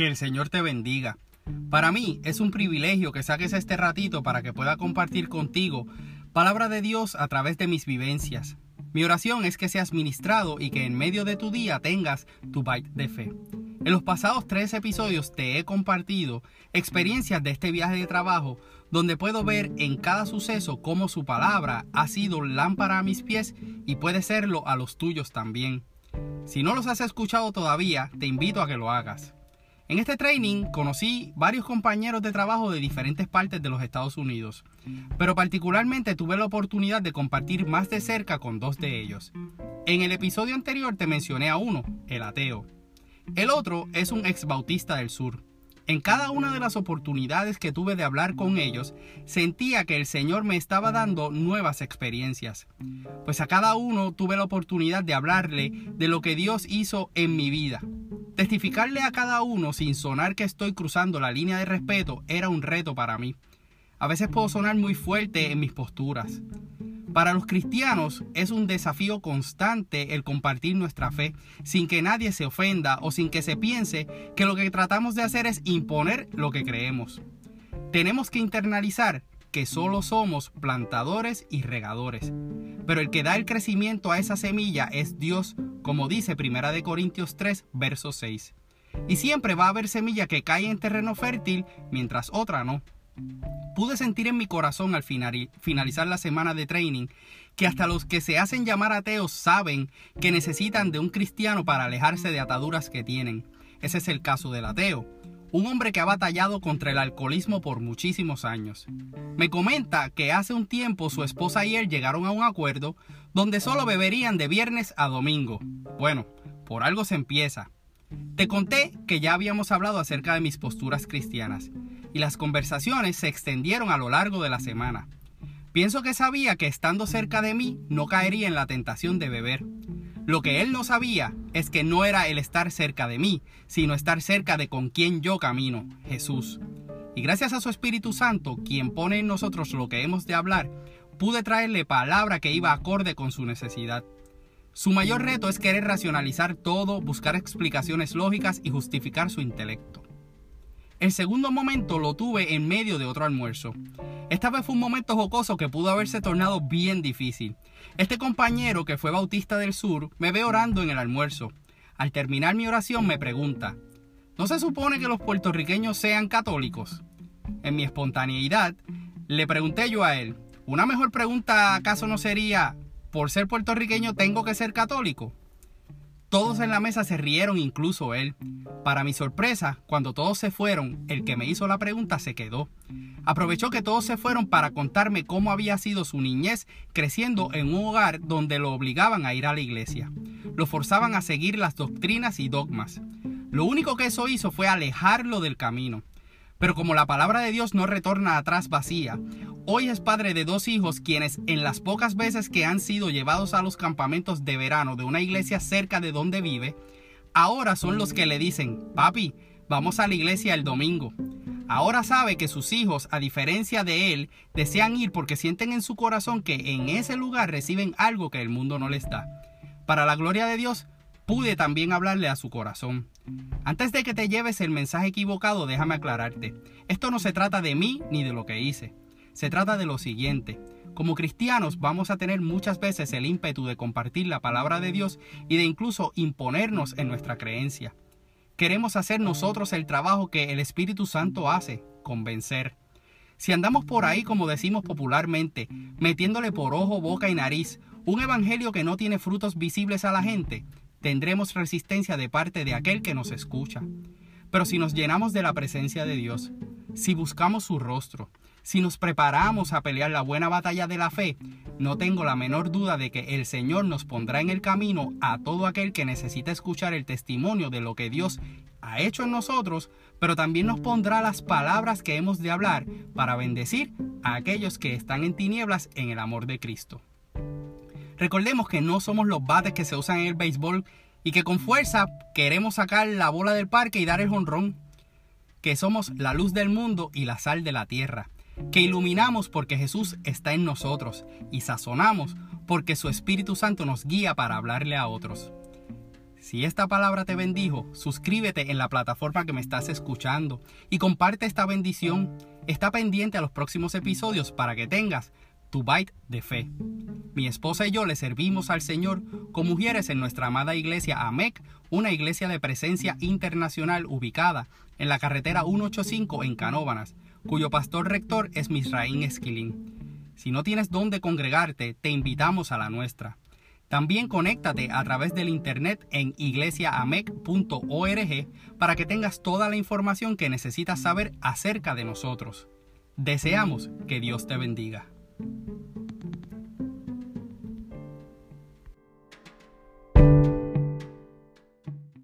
Que el Señor te bendiga. Para mí es un privilegio que saques este ratito para que pueda compartir contigo palabra de Dios a través de mis vivencias. Mi oración es que seas ministrado y que en medio de tu día tengas tu bite de fe. En los pasados tres episodios te he compartido experiencias de este viaje de trabajo donde puedo ver en cada suceso cómo su palabra ha sido lámpara a mis pies y puede serlo a los tuyos también. Si no los has escuchado todavía, te invito a que lo hagas. En este training conocí varios compañeros de trabajo de diferentes partes de los Estados Unidos, pero particularmente tuve la oportunidad de compartir más de cerca con dos de ellos. En el episodio anterior te mencioné a uno, el ateo. El otro es un ex bautista del sur. En cada una de las oportunidades que tuve de hablar con ellos, sentía que el Señor me estaba dando nuevas experiencias. Pues a cada uno tuve la oportunidad de hablarle de lo que Dios hizo en mi vida. Testificarle a cada uno sin sonar que estoy cruzando la línea de respeto era un reto para mí. A veces puedo sonar muy fuerte en mis posturas. Para los cristianos es un desafío constante el compartir nuestra fe sin que nadie se ofenda o sin que se piense que lo que tratamos de hacer es imponer lo que creemos. Tenemos que internalizar que solo somos plantadores y regadores, pero el que da el crecimiento a esa semilla es Dios, como dice 1 Corintios 3, verso 6. Y siempre va a haber semilla que cae en terreno fértil mientras otra no. Pude sentir en mi corazón al finalizar la semana de training que hasta los que se hacen llamar ateos saben que necesitan de un cristiano para alejarse de ataduras que tienen. Ese es el caso del ateo, un hombre que ha batallado contra el alcoholismo por muchísimos años. Me comenta que hace un tiempo su esposa y él llegaron a un acuerdo donde solo beberían de viernes a domingo. Bueno, por algo se empieza. Te conté que ya habíamos hablado acerca de mis posturas cristianas y las conversaciones se extendieron a lo largo de la semana. Pienso que sabía que estando cerca de mí no caería en la tentación de beber. Lo que él no sabía es que no era el estar cerca de mí, sino estar cerca de con quien yo camino, Jesús. Y gracias a su Espíritu Santo, quien pone en nosotros lo que hemos de hablar, pude traerle palabra que iba acorde con su necesidad. Su mayor reto es querer racionalizar todo, buscar explicaciones lógicas y justificar su intelecto. El segundo momento lo tuve en medio de otro almuerzo. Esta vez fue un momento jocoso que pudo haberse tornado bien difícil. Este compañero, que fue bautista del sur, me ve orando en el almuerzo. Al terminar mi oración me pregunta, ¿no se supone que los puertorriqueños sean católicos? En mi espontaneidad, le pregunté yo a él, ¿una mejor pregunta acaso no sería, ¿por ser puertorriqueño tengo que ser católico? Todos en la mesa se rieron, incluso él. Para mi sorpresa, cuando todos se fueron, el que me hizo la pregunta se quedó. Aprovechó que todos se fueron para contarme cómo había sido su niñez creciendo en un hogar donde lo obligaban a ir a la iglesia. Lo forzaban a seguir las doctrinas y dogmas. Lo único que eso hizo fue alejarlo del camino. Pero como la palabra de Dios no retorna atrás vacía, hoy es padre de dos hijos quienes en las pocas veces que han sido llevados a los campamentos de verano de una iglesia cerca de donde vive, ahora son los que le dicen, papi, vamos a la iglesia el domingo. Ahora sabe que sus hijos, a diferencia de él, desean ir porque sienten en su corazón que en ese lugar reciben algo que el mundo no les da. Para la gloria de Dios, pude también hablarle a su corazón. Antes de que te lleves el mensaje equivocado, déjame aclararte. Esto no se trata de mí ni de lo que hice. Se trata de lo siguiente. Como cristianos vamos a tener muchas veces el ímpetu de compartir la palabra de Dios y de incluso imponernos en nuestra creencia. Queremos hacer nosotros el trabajo que el Espíritu Santo hace, convencer. Si andamos por ahí, como decimos popularmente, metiéndole por ojo, boca y nariz un evangelio que no tiene frutos visibles a la gente, tendremos resistencia de parte de aquel que nos escucha. Pero si nos llenamos de la presencia de Dios, si buscamos su rostro, si nos preparamos a pelear la buena batalla de la fe, no tengo la menor duda de que el Señor nos pondrá en el camino a todo aquel que necesita escuchar el testimonio de lo que Dios ha hecho en nosotros, pero también nos pondrá las palabras que hemos de hablar para bendecir a aquellos que están en tinieblas en el amor de Cristo. Recordemos que no somos los bates que se usan en el béisbol y que con fuerza queremos sacar la bola del parque y dar el jonrón. Que somos la luz del mundo y la sal de la tierra. Que iluminamos porque Jesús está en nosotros y sazonamos porque su Espíritu Santo nos guía para hablarle a otros. Si esta palabra te bendijo, suscríbete en la plataforma que me estás escuchando y comparte esta bendición. Está pendiente a los próximos episodios para que tengas tu bite de fe. Mi esposa y yo le servimos al Señor con mujeres en nuestra amada iglesia AMEC, una iglesia de presencia internacional ubicada en la carretera 185 en Canóbanas, cuyo pastor rector es Misraín Esquilín. Si no tienes dónde congregarte, te invitamos a la nuestra. También conéctate a través del internet en iglesiaamec.org para que tengas toda la información que necesitas saber acerca de nosotros. Deseamos que Dios te bendiga.